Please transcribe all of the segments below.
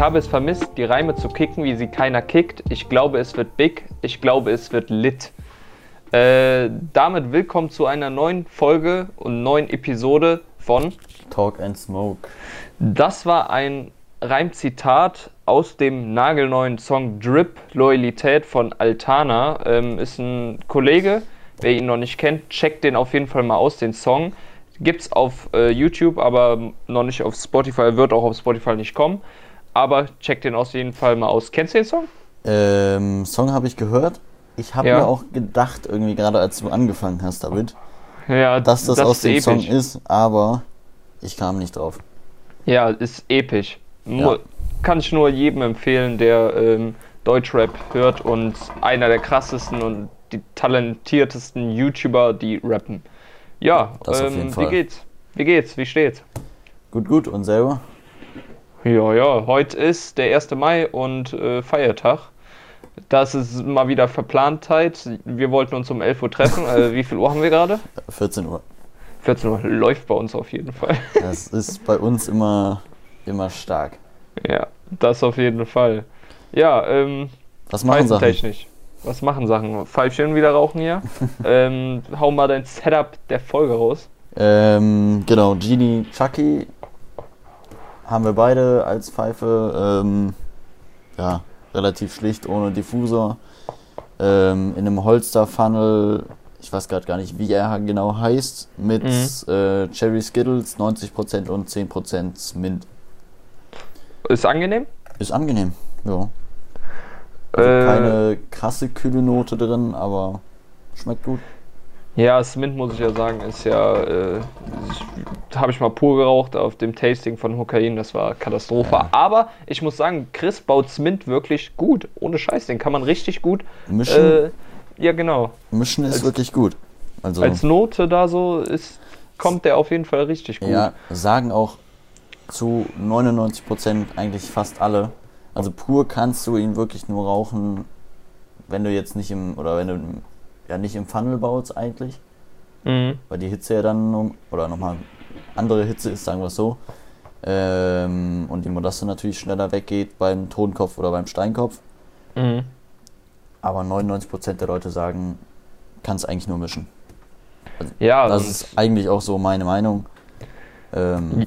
Ich habe es vermisst, die Reime zu kicken, wie sie keiner kickt. Ich glaube, es wird big. Ich glaube, es wird lit. Äh, damit willkommen zu einer neuen Folge und neuen Episode von Talk and Smoke. Das war ein Reimzitat aus dem nagelneuen Song Drip Loyalität von Altana. Ähm, ist ein Kollege, wer ihn noch nicht kennt, checkt den auf jeden Fall mal aus, den Song. Gibt's auf äh, YouTube, aber noch nicht auf Spotify, wird auch auf Spotify nicht kommen. Aber checkt den auf jeden Fall mal aus. Kennst du den Song? Ähm, Song habe ich gehört. Ich habe Ja. mir auch gedacht, irgendwie gerade als du angefangen hast damit, Ja, dass das, aus ist dem episch. Song ist, aber ich kam nicht drauf. Ja, ist episch. Ja. Kann ich nur jedem empfehlen, der ähm, Deutschrap hört und einer der krassesten und die talentiertesten YouTuber, die rappen. Ja, Das ähm, wie geht's? Wie geht's? Wie steht's? Gut, gut. Und selber? Ja, ja, heute ist der 1. Mai und äh, Feiertag. Das ist mal wieder Verplantheit. Wir wollten uns um 11 Uhr treffen. äh, wie viel Uhr haben wir gerade? 14 Uhr. 14 Uhr. Läuft bei uns auf jeden Fall. Das ist bei uns immer, immer stark. ja, das auf jeden Fall. Ja, ähm, Was machen Sachen? technisch. Was machen Sachen? Pfeifchen wieder rauchen hier. ähm, hau mal dein Setup der Folge raus. Ähm, genau, Genie Chucky haben wir beide als Pfeife. Ähm, ja, relativ schlicht, ohne Diffusor. Ähm, in einem Holster-Funnel, ich weiß gerade gar nicht, wie er genau heißt, mit Mhm. äh, Cherry Skittles, 90% und 10% Mint. Ist angenehm? Ist angenehm, ja. Also Äh, keine krasse kühle Note drin, aber schmeckt gut. Ja, Smint muss ich ja sagen, ist ja, äh, habe ich mal pur geraucht auf dem Tasting von Hokain, das war Katastrophe. Ja. Aber ich muss sagen, Chris baut Smint wirklich gut, ohne Scheiß, den kann man richtig gut. Mischen, Äh, ja, genau. mischen ist als- wirklich gut. Also, Als Note da so ist, kommt der auf jeden Fall richtig gut. Ja, sagen auch zu 99% eigentlich fast alle. Also pur kannst du ihn wirklich nur rauchen, wenn du jetzt nicht im, oder wenn du im- ja nicht im Funnel baust eigentlich, Mhm. weil die Hitze ja dann, um- oder nochmal andere Hitze ist, sagen wir es so. Ähm, und die Modasse natürlich schneller weggeht beim Tonkopf oder beim Steinkopf. Mhm. Aber 99% der Leute sagen, kannst eigentlich nur mischen. Ja, Das ist eigentlich auch so meine Meinung. Ähm,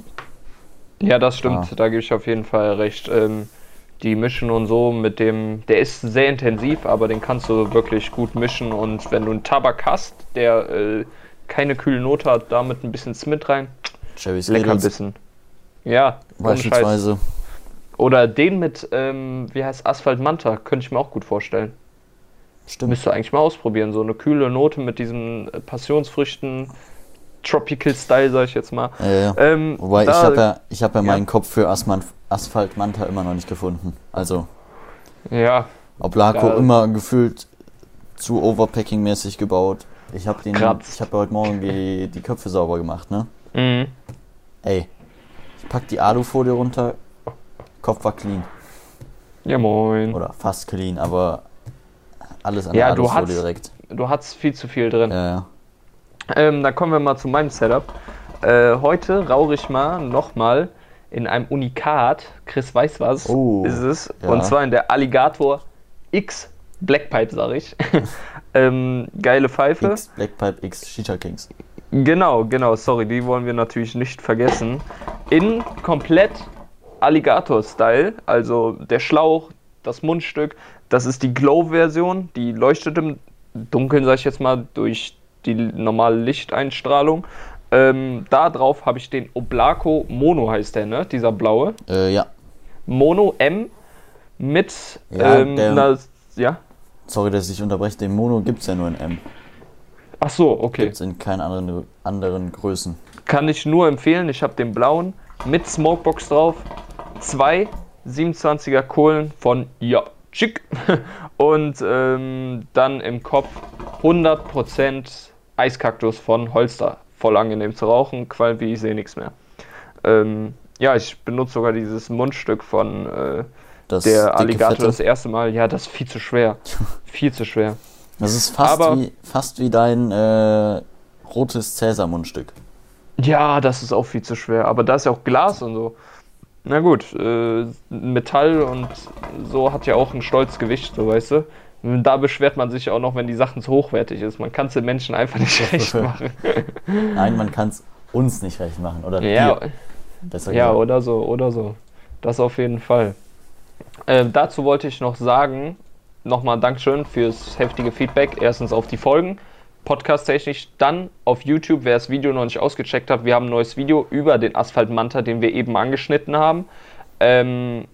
Ja, das stimmt, Ah. da gebe ich auf jeden Fall recht. Ähm, die mischen und so mit dem, der ist sehr intensiv, aber den kannst du wirklich gut mischen und wenn du einen Tabak hast, der äh, keine kühle Note hat, damit ein bisschen Smith rein, Cherry lecker Skittles bisschen. Ja, beispielsweise. Oder den mit, ähm, wie heißt Asphalt Manta, könnte ich mir auch gut vorstellen. Stimmt. Müsste eigentlich mal ausprobieren, so eine kühle Note mit diesen äh, Passionsfrüchten, Tropical Style, sag ich jetzt mal. Ja, ja. Ähm, Wobei ich habe ja, ich hab ja, Ja. meinen Kopf für Asphalt Manta immer noch nicht gefunden. Also ja, Oblako Ja. immer gefühlt zu Overpacking-mäßig gebaut. Ich habe den, Kratzt. ich habe heute Morgen die, die Köpfe sauber gemacht, ne? mhm. Ey, ich pack die Alufolie runter, Kopf war clean ja moin. oder fast clean, aber alles an Ja, der du Alufolie hast- direkt. Du hattest viel zu viel drin. Ja, ja. Ähm, dann kommen wir mal zu meinem Setup. Äh, heute rauche ich mal nochmal in einem Unikat. Chris weiß was. Oh, ist es. ja. Und zwar in der Alligator X Blackpipe, sag ich. ähm, geile Pfeife. X Blackpipe X Shisha Kings. Genau, genau, sorry, die wollen wir natürlich nicht vergessen. In komplett Alligator-Style, also der Schlauch, das Mundstück, das ist die Glow-Version, die leuchtet im Dunkeln, sag ich jetzt mal, durch die normale Lichteinstrahlung. Ähm, da drauf habe ich den Oblaco Mono, heißt der, ne? Dieser blaue. Äh, ja, Mono M mit Ja, ähm, der- einer, ja. sorry, dass ich unterbreche. Den Mono gibt's ja nur in M. Ach so, okay. Gibt's in keinen anderen, anderen Größen. Kann ich nur empfehlen. Ich habe den blauen mit Smokebox drauf. Zwei 27er Kohlen von Ja, Chick. Und ähm, dann im Kopf 100% Eiskaktus von Holster. Voll angenehm zu rauchen, qualmt wie ich sehe nichts mehr. Ähm, ja, ich benutze sogar dieses Mundstück von äh, der Alligator fette. das erste Mal. Ja, das ist viel zu schwer. viel zu schwer. Das ist fast, Aber- wie, fast wie dein äh, rotes Cäsar-Mundstück. Ja, das ist auch viel zu schwer. Aber da ist ja auch Glas und so. Na gut, äh, Metall und so hat ja auch ein stolzes Gewicht, so weißt du. Da beschwert man sich auch noch, wenn die Sachen zu hochwertig ist. Man kann es den Menschen einfach nicht recht machen. Nein, man kann es uns nicht recht machen. Oder ja, dir, besser ja gesagt. oder so, oder so. Das auf jeden Fall. Äh, dazu wollte ich noch sagen, nochmal Dankeschön fürs heftige Feedback. Erstens auf die Folgen, podcast-technisch, dann auf YouTube, wer das Video noch nicht ausgecheckt hat, wir haben ein neues Video über den Asphalt Manta, den wir eben angeschnitten haben. Ähm,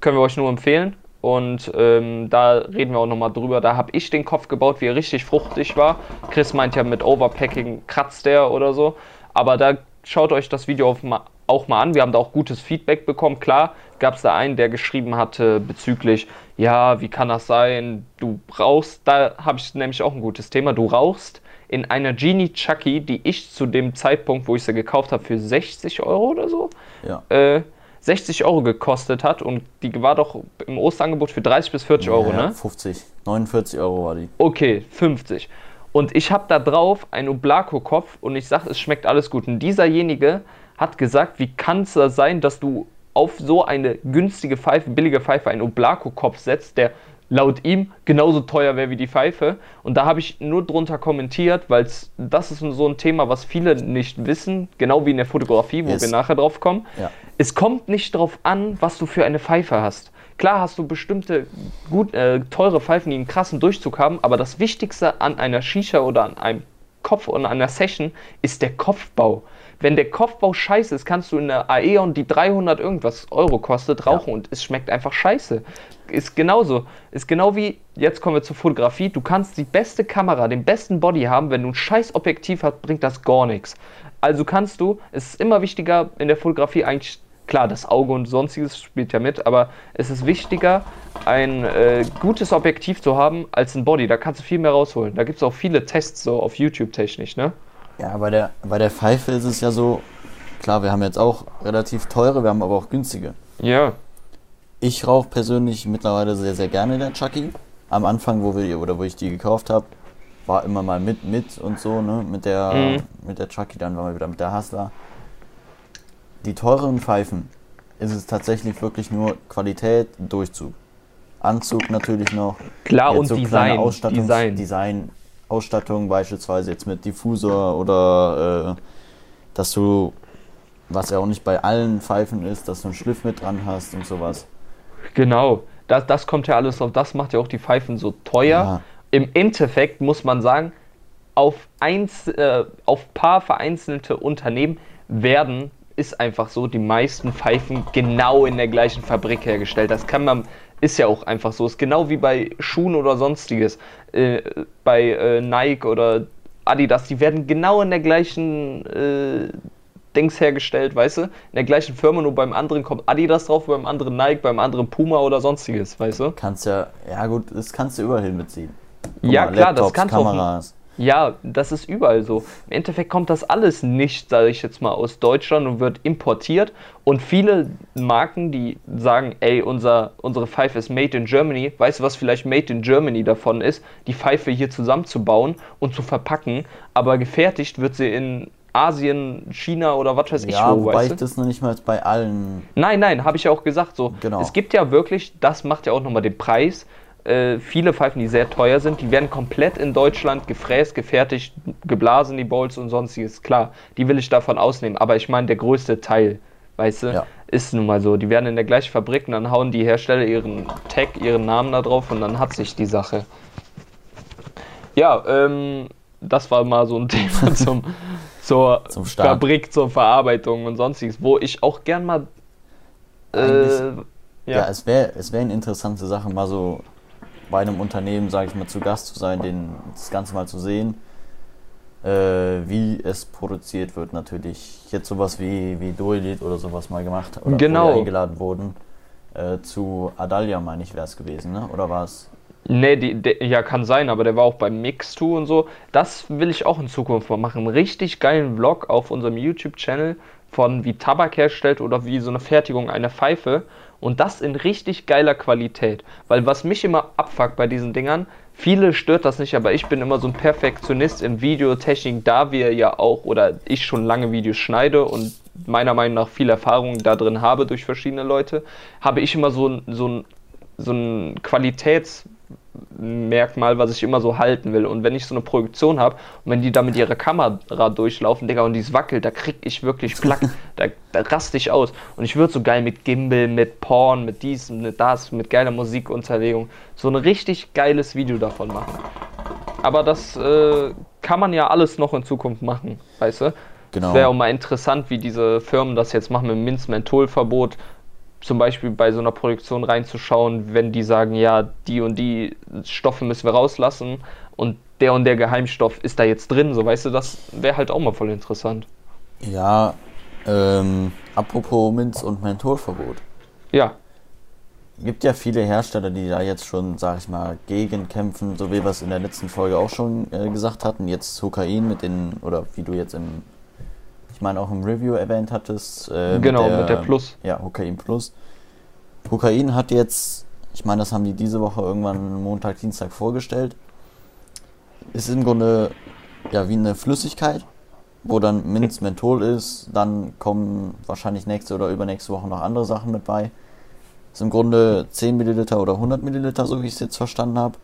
können wir euch nur empfehlen. Und ähm, da reden wir auch nochmal drüber. Da habe ich den Kopf gebaut, wie er richtig fruchtig war. Chris meint ja, mit Overpacking kratzt der oder so. Aber da schaut euch das Video ma- auch mal an. Wir haben da auch gutes Feedback bekommen. Klar, gab es da einen, der geschrieben hatte bezüglich, ja, wie kann das sein? Du rauchst, da habe ich nämlich auch ein gutes Thema. Du rauchst in einer Genie Chucky, die ich zu dem Zeitpunkt, wo ich sie gekauft habe, für 60 Euro oder so, Ja. äh, 60 Euro gekostet hat und die war doch im Osterangebot für 30 bis 40 Euro, ja, ne? 50, 49 Euro war die. Okay, 50. Und ich habe da drauf einen Oblako-Kopf und ich sage, es schmeckt alles gut. Und dieserjenige hat gesagt, wie kann es da sein, dass du auf so eine günstige Pfeife, billige Pfeife, einen Oblako-Kopf setzt, der laut ihm genauso teuer wäre wie die Pfeife. Und da habe ich nur drunter kommentiert, weil das ist so ein Thema, was viele nicht wissen, genau wie in der Fotografie, wo Yes. wir nachher drauf kommen. Ja. Es kommt nicht darauf an, was du für eine Pfeife hast. Klar hast du bestimmte gut, äh, teure Pfeifen, die einen krassen Durchzug haben, aber das Wichtigste an einer Shisha oder an einem Kopf und an einer Session ist der Kopfbau. Wenn der Kopfbau scheiße ist, kannst du in der Aeon, die 300 irgendwas Euro kostet, rauchen und es schmeckt einfach scheiße. Ist genauso. Ist genau wie, jetzt kommen wir zur Fotografie, du kannst die beste Kamera, den besten Body haben, wenn du ein scheiß Objektiv hast, bringt das gar nichts. Also kannst du, es ist immer wichtiger in der Fotografie eigentlich, klar, das Auge und sonstiges spielt ja mit, aber es ist wichtiger, ein äh, gutes Objektiv zu haben als ein Body. Da kannst du viel mehr rausholen. Da gibt es auch viele Tests so auf YouTube technisch, ne? Ja, bei der, bei der Pfeife ist es ja so, klar, wir haben jetzt auch relativ teure, wir haben aber auch günstige. Ja. Ich rauche persönlich mittlerweile sehr, sehr gerne der Chucky. Am Anfang, wo wir oder wo ich die gekauft habe, war immer mal mit, mit und so, ne? Mit der, Mhm. mit der Chucky, dann waren wir wieder mit der Hustler. Die teuren Pfeifen ist es tatsächlich wirklich nur Qualität, Durchzug. Anzug natürlich noch. Klar, Jetzt und so Design. Ausstattungs- Design. Design, Ausstattung beispielsweise jetzt mit Diffusor oder äh, dass du, was ja auch nicht bei allen Pfeifen ist, dass du einen Schliff mit dran hast und sowas. Genau. Das, das kommt ja alles drauf. Das macht ja auch die Pfeifen so teuer. Ja. Im Endeffekt muss man sagen, auf, eins, äh, auf paar vereinzelte Unternehmen werden, ist einfach so, die meisten Pfeifen genau in der gleichen Fabrik hergestellt. Das kann man, ist ja auch einfach so. Ist genau wie bei Schuhen oder sonstiges. Äh, bei äh, Nike oder Adidas, die werden genau in der gleichen äh, Dings hergestellt, weißt du? In der gleichen Firma, nur beim anderen kommt Adidas drauf, beim anderen Nike, beim anderen Puma oder sonstiges, weißt du? Kannst ja, ja gut, das kannst du überall hin mitziehen. Guck Ja, mal, klar, das Laptops, kannst du auch-. Ja, das ist überall so. Im Endeffekt kommt das alles nicht, sage ich jetzt mal, aus Deutschland und wird importiert. Und viele Marken, die sagen, ey, unser, unsere Pfeife ist made in Germany, weißt du, was vielleicht made in Germany davon ist? Die Pfeife hier zusammenzubauen und zu verpacken, aber gefertigt wird sie in Asien, China oder was weiß ich Ja, wo, wobei weißt ich das noch nicht mal bei allen. Nein, nein, habe ich ja auch gesagt. So, Genau. Es gibt ja wirklich, das macht ja auch nochmal den Preis. Äh, viele Pfeifen, die sehr teuer sind, die werden komplett in Deutschland gefräst, gefertigt, geblasen, die Bowls und sonstiges. Klar, die will ich davon ausnehmen. Aber ich meine, der größte Teil, weißt du, Ja. ist nun mal so. Die werden in der gleichen Fabrik und dann hauen die Hersteller ihren Tag, ihren Namen da drauf und dann hat sich die Sache. Ja, ähm, das war mal so ein Thema zum, zur Zum. Fabrik, zur Verarbeitung und sonstiges, wo ich auch gern mal. Äh, ja. Ja, es wäre es wär eine interessante Sache, mal so bei einem Unternehmen, sage ich mal, zu Gast zu sein, den, das Ganze mal zu sehen, äh, wie es produziert wird natürlich. Jetzt sowas wie, wie Duelit oder sowas mal gemacht oder Genau. eingeladen wurden. Äh, zu Adalia, meine ich, wäre es gewesen, ne? Oder war es? Nee, die, der, ja, kann sein, aber der war auch beim Mix2 und so. Das will ich auch in Zukunft mal machen. Einen richtig geilen Vlog auf unserem YouTube-Channel von wie Tabak herstellt oder wie so eine Fertigung einer Pfeife. Und das in richtig geiler Qualität. Weil was mich immer abfuckt bei diesen Dingern, viele stört das nicht, aber ich bin immer so ein Perfektionist in Videotechnik, da wir ja auch oder ich schon lange Videos schneide und meiner Meinung nach viel Erfahrung da drin habe durch verschiedene Leute, habe ich immer so, so, so ein Qualitätsmerkmal, was ich immer so halten will. Und wenn ich so eine Projektion habe und wenn die da mit ihrer Kamera durchlaufen, Digga, und die wackelt, da krieg ich wirklich Plack, da, da raste ich aus. Und ich würde so geil mit Gimbal, mit Porn, mit dies, mit das, mit geiler Musikunterlegung, so ein richtig geiles Video davon machen. Aber das äh, kann man ja alles noch in Zukunft machen, weißt du? Genau. Es wäre auch mal interessant, wie diese Firmen das jetzt machen mit dem Minz-Mentholverbot. Zum Beispiel bei so einer Produktion reinzuschauen, wenn die sagen, ja, die und die Stoffe müssen wir rauslassen und der und der Geheimstoff ist da jetzt drin, so weißt du, das wäre halt auch mal voll interessant. Ja, ähm, apropos Minz- und Mentholverbot. Ja, gibt ja viele Hersteller, die da jetzt schon, sag ich mal, gegen kämpfen, so wie wir es in der letzten Folge auch schon äh, gesagt hatten. Jetzt Kokain mit den, oder wie du jetzt im, ich meine auch im Review erwähnt hattest. Äh, genau, mit der, mit der, Plus. Ja, Kokain Plus. Kokain hat jetzt, ich meine, das haben die diese Woche irgendwann Montag, Dienstag vorgestellt. Ist im Grunde ja wie eine Flüssigkeit, wo dann Minz Menthol ist. Dann kommen wahrscheinlich nächste oder übernächste Woche noch andere Sachen mit bei ist im Grunde 10 Milliliter oder 100 Milliliter, so wie ich es jetzt verstanden habe.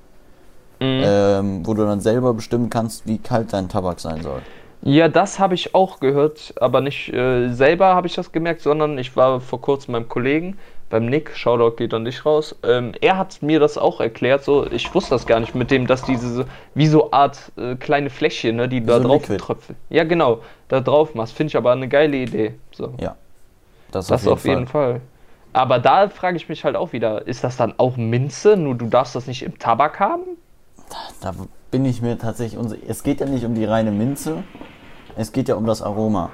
Mhm. Ähm, wo du dann selber bestimmen kannst, wie kalt dein Tabak sein soll. Ja, das habe ich auch gehört, aber nicht äh, selber habe ich das gemerkt, sondern ich war vor kurzem beim Kollegen, beim Nick, Shoutout geht an dich raus. Ähm, er hat mir das auch erklärt, so ich wusste das gar nicht mit dem, dass diese wie so Art äh, kleine Fläschchen, ne, die wie da so drauf tröpfeln. Ja, genau, da drauf machst, finde ich aber eine geile Idee. So. Ja, das, das auf, jeden, auf Fall. jeden Fall. Aber da frage ich mich halt auch wieder, ist das dann auch Minze, nur du darfst das nicht im Tabak haben? Da bin ich mir tatsächlich unsicher. Es geht ja nicht um die reine Minze, es geht ja um das Aroma.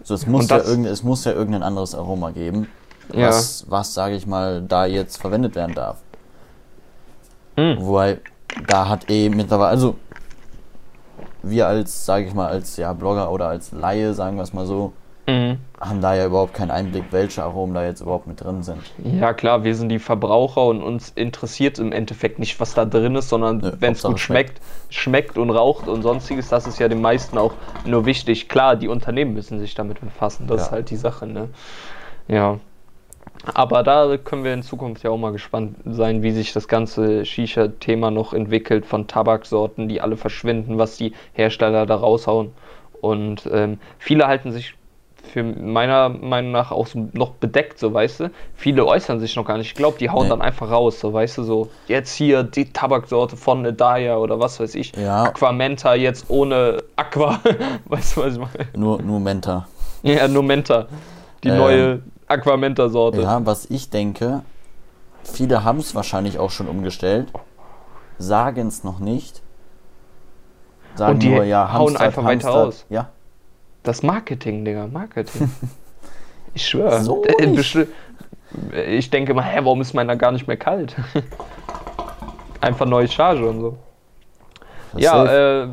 Also es, muss ja es muss ja irgendein anderes Aroma geben, ja. was, was sage ich mal, da jetzt verwendet werden darf. Mhm. Wobei, da hat eh mittlerweile, also wir als, sage ich mal, als ja, Blogger oder als Laie, sagen wir es mal so, mhm. haben da ja überhaupt keinen Einblick, welche Aromen da jetzt überhaupt mit drin sind. Ja klar, wir sind die Verbraucher und uns interessiert im Endeffekt nicht, was da drin ist, sondern wenn es gut schmeckt, schmeckt und raucht und sonstiges, das ist ja den meisten auch nur wichtig. Klar, die Unternehmen müssen sich damit befassen, das ja. ist halt die Sache, ne? Ja. Aber da können wir in Zukunft ja auch mal gespannt sein, wie sich das ganze Shisha-Thema noch entwickelt von Tabaksorten, die alle verschwinden, was die Hersteller da raushauen. Und ähm, viele halten sich für meiner Meinung nach auch so noch bedeckt, so weißt du. Viele äußern sich noch gar nicht. Ich glaube, die hauen nee. dann einfach raus, so weißt du, so jetzt hier die Tabaksorte von Nedaya oder was weiß ich. Ja. Aquamenta jetzt ohne Aqua. weißt du, was ich meine? Nur, nur Menta. Ja, nur Menta. Die ähm, neue Aquamenta-Sorte. Ja, was ich denke, viele haben es wahrscheinlich auch schon umgestellt, sagen es noch nicht. Sagen die nur, ja, hauen Hamster, einfach Hamster, weiter raus. Ja, das Marketing, Digga, Marketing. Ich schwöre. So ich denke mal, hä, warum ist meiner gar nicht mehr kalt? Einfach neue Charge und so. Das ja, äh,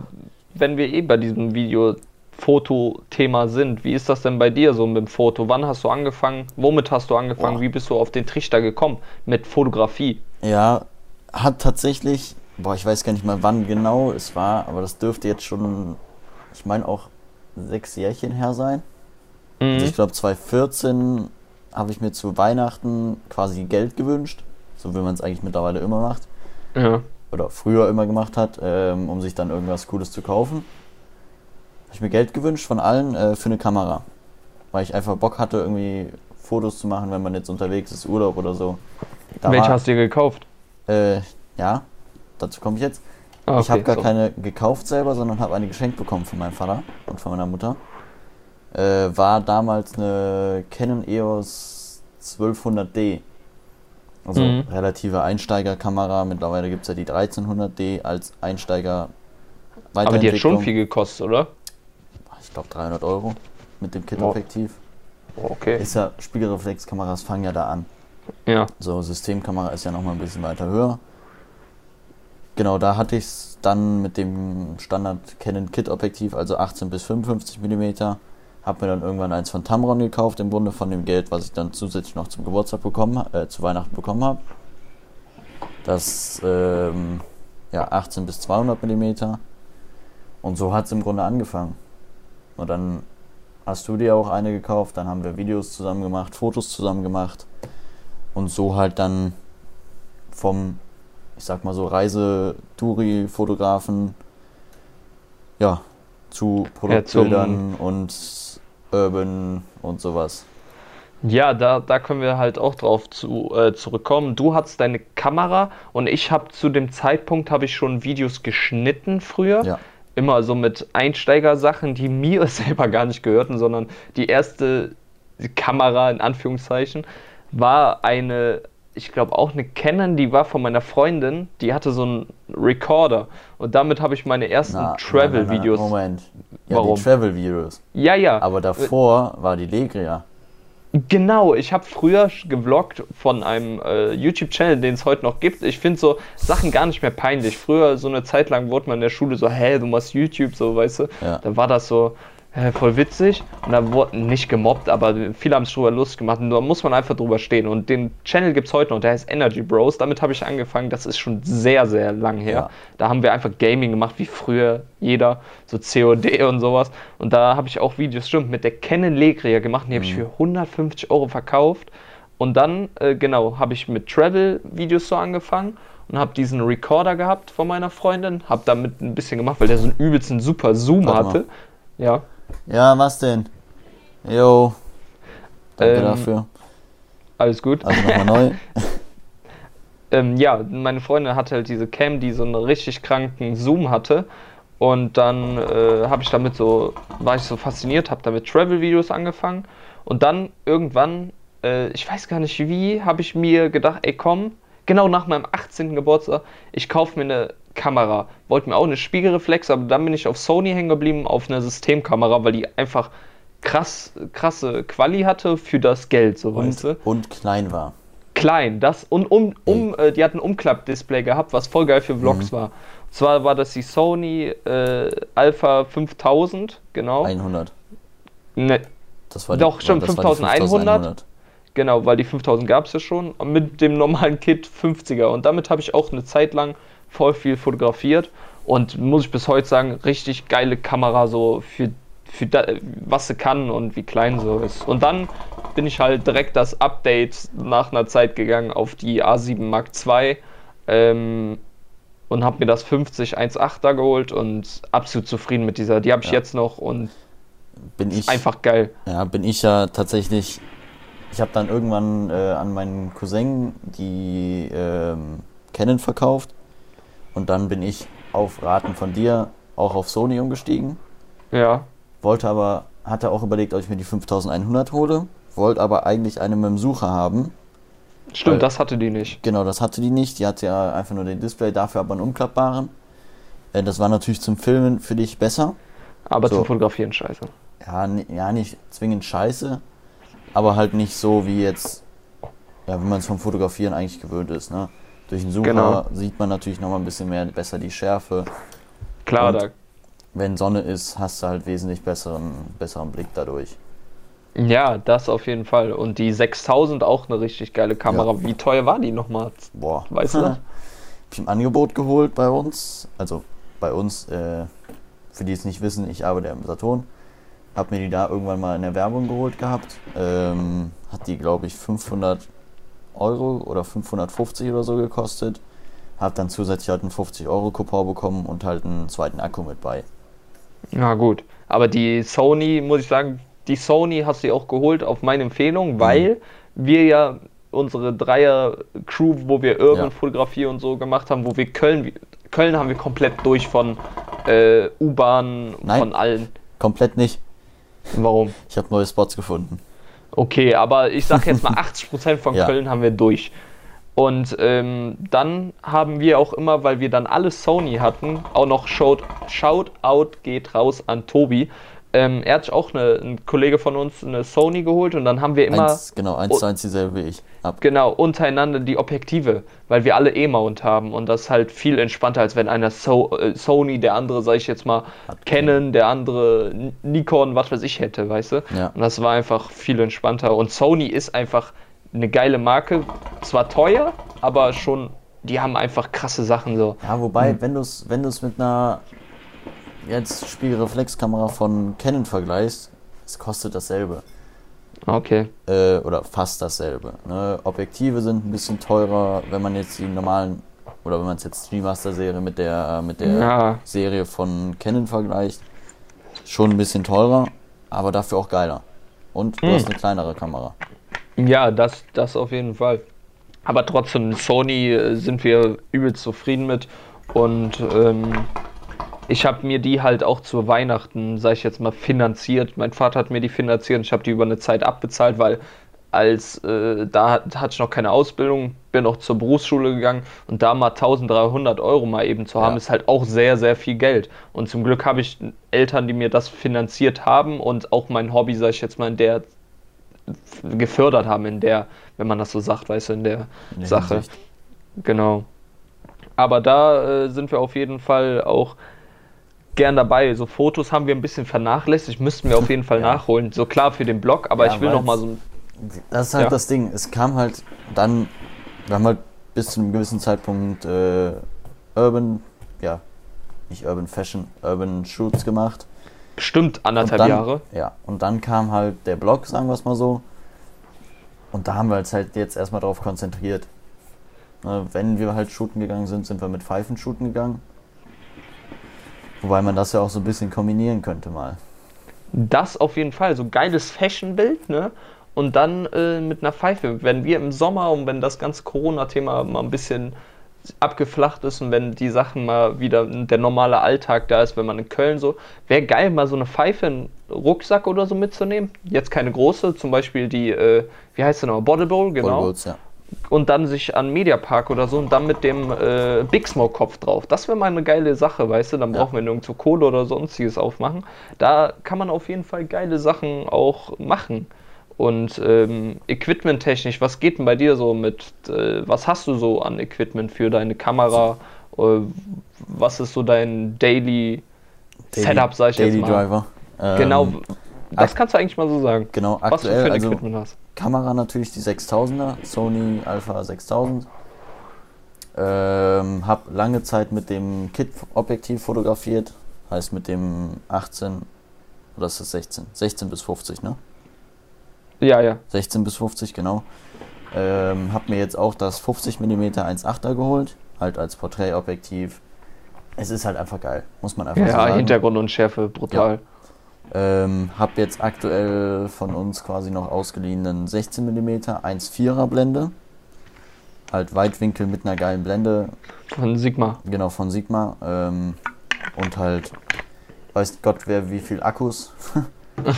wenn wir eh bei diesem Video Fotothema sind, wie ist das denn bei dir so mit dem Foto? Wann hast du angefangen? Womit hast du angefangen? Boah. Wie bist du auf den Trichter gekommen mit Fotografie? Ja, hat tatsächlich, boah, ich weiß gar nicht mal wann genau es war, aber das dürfte jetzt schon, ich meine auch sechs Jährchen her sein. Mhm. Also ich glaube 2014 habe ich mir zu Weihnachten quasi Geld gewünscht, so wie man es eigentlich mittlerweile immer macht. Ja. Oder früher immer gemacht hat, ähm, um sich dann irgendwas Cooles zu kaufen. Habe ich mir Geld gewünscht von allen äh, für eine Kamera. Weil ich einfach Bock hatte, irgendwie Fotos zu machen, wenn man jetzt unterwegs ist, Urlaub oder so. Da Welche war, hast du dir gekauft? Äh, ja, dazu komme ich jetzt. Ah, okay, ich habe gar so. keine gekauft selber, sondern habe eine geschenkt bekommen von meinem Vater und von meiner Mutter. Äh, war damals eine Canon EOS 1200D. Also mhm. relative Einsteigerkamera. Mittlerweile gibt es ja die 1300D als Einsteiger. Aber die hat schon viel gekostet, oder? Ich glaube 300 Euro mit dem Kit-Objektiv. Oh. Okay. Ist ja, Spiegelreflexkameras fangen ja da an. Ja. So, Systemkamera ist ja nochmal ein bisschen weiter höher. Genau, da hatte ich es dann mit dem Standard Canon Kit Objektiv, also 18 bis 55 mm. Habe mir dann irgendwann eins von Tamron gekauft, im Grunde von dem Geld, was ich dann zusätzlich noch zum Geburtstag bekommen, äh, zu Weihnachten bekommen habe. Das ähm, ja 18 bis 200 mm. Und so hat es im Grunde angefangen. Und dann hast du dir auch eine gekauft, dann haben wir Videos zusammen gemacht, Fotos zusammen gemacht und so halt dann vom, ich sag mal so, Reise-Touri-Fotografen, ja, zu Produktbildern ja, und Urban und sowas. Ja, da, da können wir halt auch drauf zu, äh, zurückkommen. Du hattest deine Kamera und ich habe zu dem Zeitpunkt habe ich schon Videos geschnitten früher. Ja. Immer so mit Einsteigersachen, die mir selber gar nicht gehörten, sondern die erste Kamera in Anführungszeichen war eine, ich glaube auch eine Canon, die war von meiner Freundin, die hatte so einen Recorder und damit habe ich meine ersten Travel-Videos. Moment. Ja, Warum? die Travel-Videos. Ja, ja. Aber davor war die Legria. Genau, ich habe früher gevloggt von einem äh, YouTube-Channel, den es heute noch gibt. Ich finde so Sachen gar nicht mehr peinlich. Früher, so eine Zeit lang, wurde man in der Schule so, hä, du machst YouTube, so, weißt du? Ja. Da war das so, äh, voll witzig und da wurde nicht gemobbt, aber viele haben es drüber lustig gemacht und da muss man einfach drüber stehen. Und den Channel gibt es heute noch, der heißt Energy Bros. Damit habe ich angefangen, das ist schon sehr, sehr lang her. Ja. Da haben wir einfach Gaming gemacht, wie früher jeder, so COD und sowas. Und da habe ich auch Videos, stimmt, mit der Canon Legria gemacht, die habe ich mhm. für 150 Euro verkauft. Und dann, äh, genau, habe ich mit Travel-Videos so angefangen und habe diesen Recorder gehabt von meiner Freundin, habe damit ein bisschen gemacht, weil der so einen übelsten super Zoom Warte hatte. Mal. Ja. Ja, was denn? Jo. Danke ähm, dafür. Alles gut. Also nochmal neu. ähm, ja, meine Freundin hatte halt diese Cam, die so einen richtig kranken Zoom hatte. Und dann äh, habe ich damit so, war ich so fasziniert, habe damit Travel-Videos angefangen. Und dann irgendwann, äh, ich weiß gar nicht wie, habe ich mir gedacht, ey komm, genau nach meinem 18. Geburtstag, ich kaufe mir eine Kamera. Wollte mir auch eine Spiegelreflex, aber dann bin ich auf Sony hängen geblieben, auf eine Systemkamera, weil die einfach krass, krasse Quali hatte für das Geld, so und, weißt du. Und klein war. Klein, das und um, um äh, die hat ein Umklappdisplay gehabt, was voll geil für Vlogs mhm. war. Und zwar war das die Sony äh, Alpha 5000, genau. 100. Ne. Das war die, Doch, schon 5100. Genau, weil die 5000 gab es ja schon. Mit dem normalen Kit 50er. Und damit habe ich auch eine Zeit lang voll viel fotografiert und muss ich bis heute sagen, richtig geile Kamera so für, für da, was sie kann und wie klein so ist. Und dann bin ich halt direkt das Update nach einer Zeit gegangen auf die A7 Mark II ähm, und habe mir das 50 1.8er geholt und absolut zufrieden mit dieser. Die habe ich ja. jetzt noch und bin ich einfach geil. Ja, bin ich ja tatsächlich. Ich habe dann irgendwann äh, an meinen Cousin die ähm, Canon verkauft und dann bin ich auf Raten von dir auch auf Sony umgestiegen. Ja. Wollte aber, hatte auch überlegt, ob ich mir die 5100 hole. Wollte aber eigentlich eine mit dem Sucher haben. Stimmt, weil, das hatte die nicht. Genau, das hatte die nicht. Die hatte ja einfach nur den Display, dafür aber einen umklappbaren. Äh, das war natürlich zum Filmen für dich besser. Aber so. zum Fotografieren scheiße. Ja, ja, nicht zwingend scheiße, aber halt nicht so wie jetzt, ja, wie man es vom Fotografieren eigentlich gewöhnt ist, ne? Durch den Sucher genau. sieht man natürlich nochmal ein bisschen mehr besser die Schärfe. Klar, Und da. Wenn Sonne ist, hast du halt wesentlich besseren, besseren Blick dadurch. Ja, das auf jeden Fall. Und die 6000 auch eine richtig geile Kamera. Ja. Wie teuer war die nochmal? Boah. Weißt du? Hab ich im Angebot geholt bei uns. Also bei uns, äh, für die es nicht wissen, ich arbeite im Saturn. Hab mir die da irgendwann mal in der Werbung geholt gehabt. Ähm, hat die, glaube ich, 500 Euro oder 550 oder so gekostet. Hab dann zusätzlich halt einen 50 Euro Coupon bekommen und halt einen zweiten Akku mit bei. Ja gut, aber die Sony, muss ich sagen, die Sony hast du auch geholt auf meine Empfehlung, mhm. weil wir ja unsere Dreier-Crew, wo wir Urban-Fotografie ja. und so gemacht haben, wo wir Köln, Köln haben wir komplett durch von äh, U-Bahn, von allen. Komplett nicht. Warum? Ich habe neue Spots gefunden. Okay, aber ich sag jetzt mal 80% von ja. Köln haben wir durch. Und ähm, dann haben wir auch immer, weil wir dann alle Sony hatten, auch noch Shout, Shoutout geht raus an Tobi. Ähm, er hat auch eine, ein Kollege von uns eine Sony geholt und dann haben wir immer. Eins, genau, eins zu eins dieselbe wie ich. Ab. Genau, untereinander die Objektive, weil wir alle E-Mount haben und das ist halt viel entspannter, als wenn einer so äh, Sony, der andere, sag ich jetzt mal, Hat Canon, der andere Nikon, was weiß ich hätte, weißt du? Ja. Und das war einfach viel entspannter und Sony ist einfach eine geile Marke, zwar teuer, aber schon, die haben einfach krasse Sachen so. Ja, wobei, mhm. wenn du es wenn mit einer jetzt Spiegelreflexkamera von Canon vergleichst, es kostet dasselbe. Okay. Äh, oder fast dasselbe. Ne? Objektive sind ein bisschen teurer, wenn man jetzt die normalen, oder wenn man es jetzt die Master-Serie mit der, mit der Ja. Serie von Canon vergleicht. Schon ein bisschen teurer, aber dafür auch geiler. Und du Hm. hast eine kleinere Kamera. Ja, das, das auf jeden Fall. Aber trotzdem, Sony äh, sind wir übelst zufrieden mit. Und ähm, ich habe mir die halt auch zu Weihnachten, sag ich jetzt mal, finanziert. Mein Vater hat mir die finanziert und ich habe die über eine Zeit abbezahlt, weil als äh, da hat- hatte ich noch keine Ausbildung, bin auch zur Berufsschule gegangen und da mal 1300 Euro mal eben zu haben, Ja. ist halt auch sehr, sehr viel Geld. Und zum Glück habe ich Eltern, die mir das finanziert haben und auch mein Hobby, sag ich jetzt mal, in der gefördert haben in der, wenn man das so sagt, weißt du, in der der Sache. Genau. Aber da äh, sind wir auf jeden Fall auch gern dabei. So Fotos haben wir ein bisschen vernachlässigt, müssten wir auf jeden Fall Ja. nachholen. So klar für den Blog, aber Ja, ich will noch mal so ein Das ist halt Ja. das Ding. Es kam halt dann, wir haben halt bis zu einem gewissen Zeitpunkt äh, Urban, ja, nicht Urban Fashion, Urban Shoots gemacht. bestimmt anderthalb dann, Jahre. Ja, und dann kam halt der Blog, sagen wir es mal so. Und da haben wir uns halt jetzt erstmal drauf konzentriert. Ne, wenn wir halt shooten gegangen sind, sind wir mit Pfeifen shooten gegangen. Wobei man das ja auch so ein bisschen kombinieren könnte mal. Das auf jeden Fall, so geiles Fashionbild, ne? Und dann äh, mit einer Pfeife. Wenn wir im Sommer und wenn das ganze Corona-Thema mal ein bisschen abgeflacht ist und wenn die Sachen mal wieder der normale Alltag da ist, wenn man in Köln so, wäre geil, mal so eine Pfeife in Rucksack oder so mitzunehmen. Jetzt keine große, zum Beispiel die, äh, wie heißt sie noch, Bottle Bowl, genau. Vollgurts, ja. Und dann sich an Mediapark oder so und dann mit dem äh, Big Smoke Kopf drauf. Das wäre mal eine geile Sache, weißt du? Dann Ja. brauchen wir nirgendwo Kohle oder sonstiges aufmachen. Da kann man auf jeden Fall geile Sachen auch machen. Und ähm, Equipment-technisch, was geht denn bei dir so mit, äh, was hast du so an Equipment für deine Kamera? Äh, was ist so dein Daily, Setup, sag ich Daily jetzt mal? Driver. Ähm, genau, das kannst du eigentlich mal so sagen. Genau, was du für aktuell, ein also Equipment hast. Kamera natürlich die 6000er, Sony Alpha 6000. Ähm, hab lange Zeit mit dem Kit-Objektiv fotografiert, heißt mit dem 18 oder ist das 16? 16 bis 50, ne? Ja, ja. 16 bis 50, genau. Ähm, hab mir jetzt auch das 50 mm 1.8er geholt, halt als Porträtobjektiv. Es ist halt einfach geil, muss man einfach so Ja, sagen. Hintergrund und Schärfe, brutal. Ähm, hab jetzt aktuell von uns quasi noch ausgeliehenen 16 mm 1.4er Blende. Halt Weitwinkel mit einer geilen Blende, Von Sigma. genau von Sigma. Ähm, und halt, weiß Gott wer wie viel Akkus.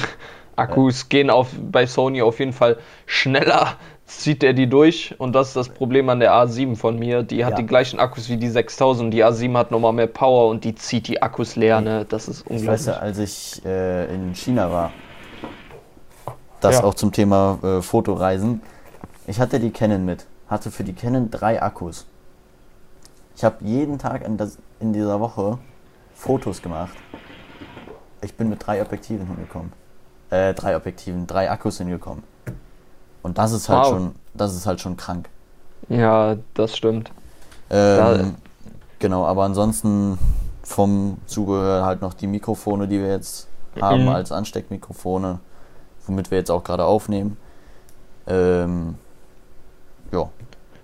Akkus gehen auf, bei Sony auf jeden Fall schneller, zieht er die durch und das ist das Problem an der A7 von mir. Die hat Ja. die gleichen Akkus wie die 6000, die A7 hat nochmal mehr Power und die zieht die Akkus leer, ne? Das ist Ich weiß unglaublich. ja, als ich äh, in China war, das Ja. auch zum Thema äh, Fotoreisen. Ich hatte die Canon mit, hatte für die Canon drei Akkus. Ich habe jeden Tag in, das, in dieser Woche Fotos gemacht. Ich bin mit drei Objektiven hingekommen. Äh, drei Objektiven, drei Akkus hingekommen. Und das ist halt Wow. schon, das ist halt schon krank. Ja, das stimmt. Ähm, genau, aber ansonsten vom Zubehör halt noch die Mikrofone, die wir jetzt haben Mhm. als Ansteckmikrofone, womit wir jetzt auch gerade aufnehmen. Ähm, ja,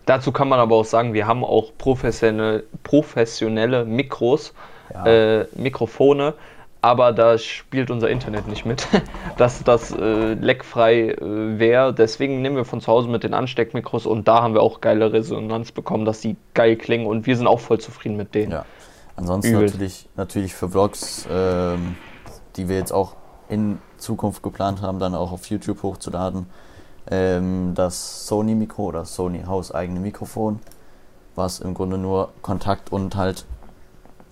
Dazu kann man aber auch sagen, wir haben auch professionelle, professionelle Mikros, Ja. äh, Mikrofone, aber da spielt unser Internet nicht mit, dass das äh, leckfrei äh, wäre. Deswegen nehmen wir von zu Hause mit den Ansteckmikros und da haben wir auch geile Resonanz bekommen, dass die geil klingen und wir sind auch voll zufrieden mit denen. ja. Ansonsten Übel. natürlich, natürlich für Vlogs, ähm, die wir jetzt auch in Zukunft geplant haben, dann auch auf YouTube hochzuladen. Ähm, das Sony Mikro oder Sony hauseigene Mikrofon, was im Grunde nur Kontakt und halt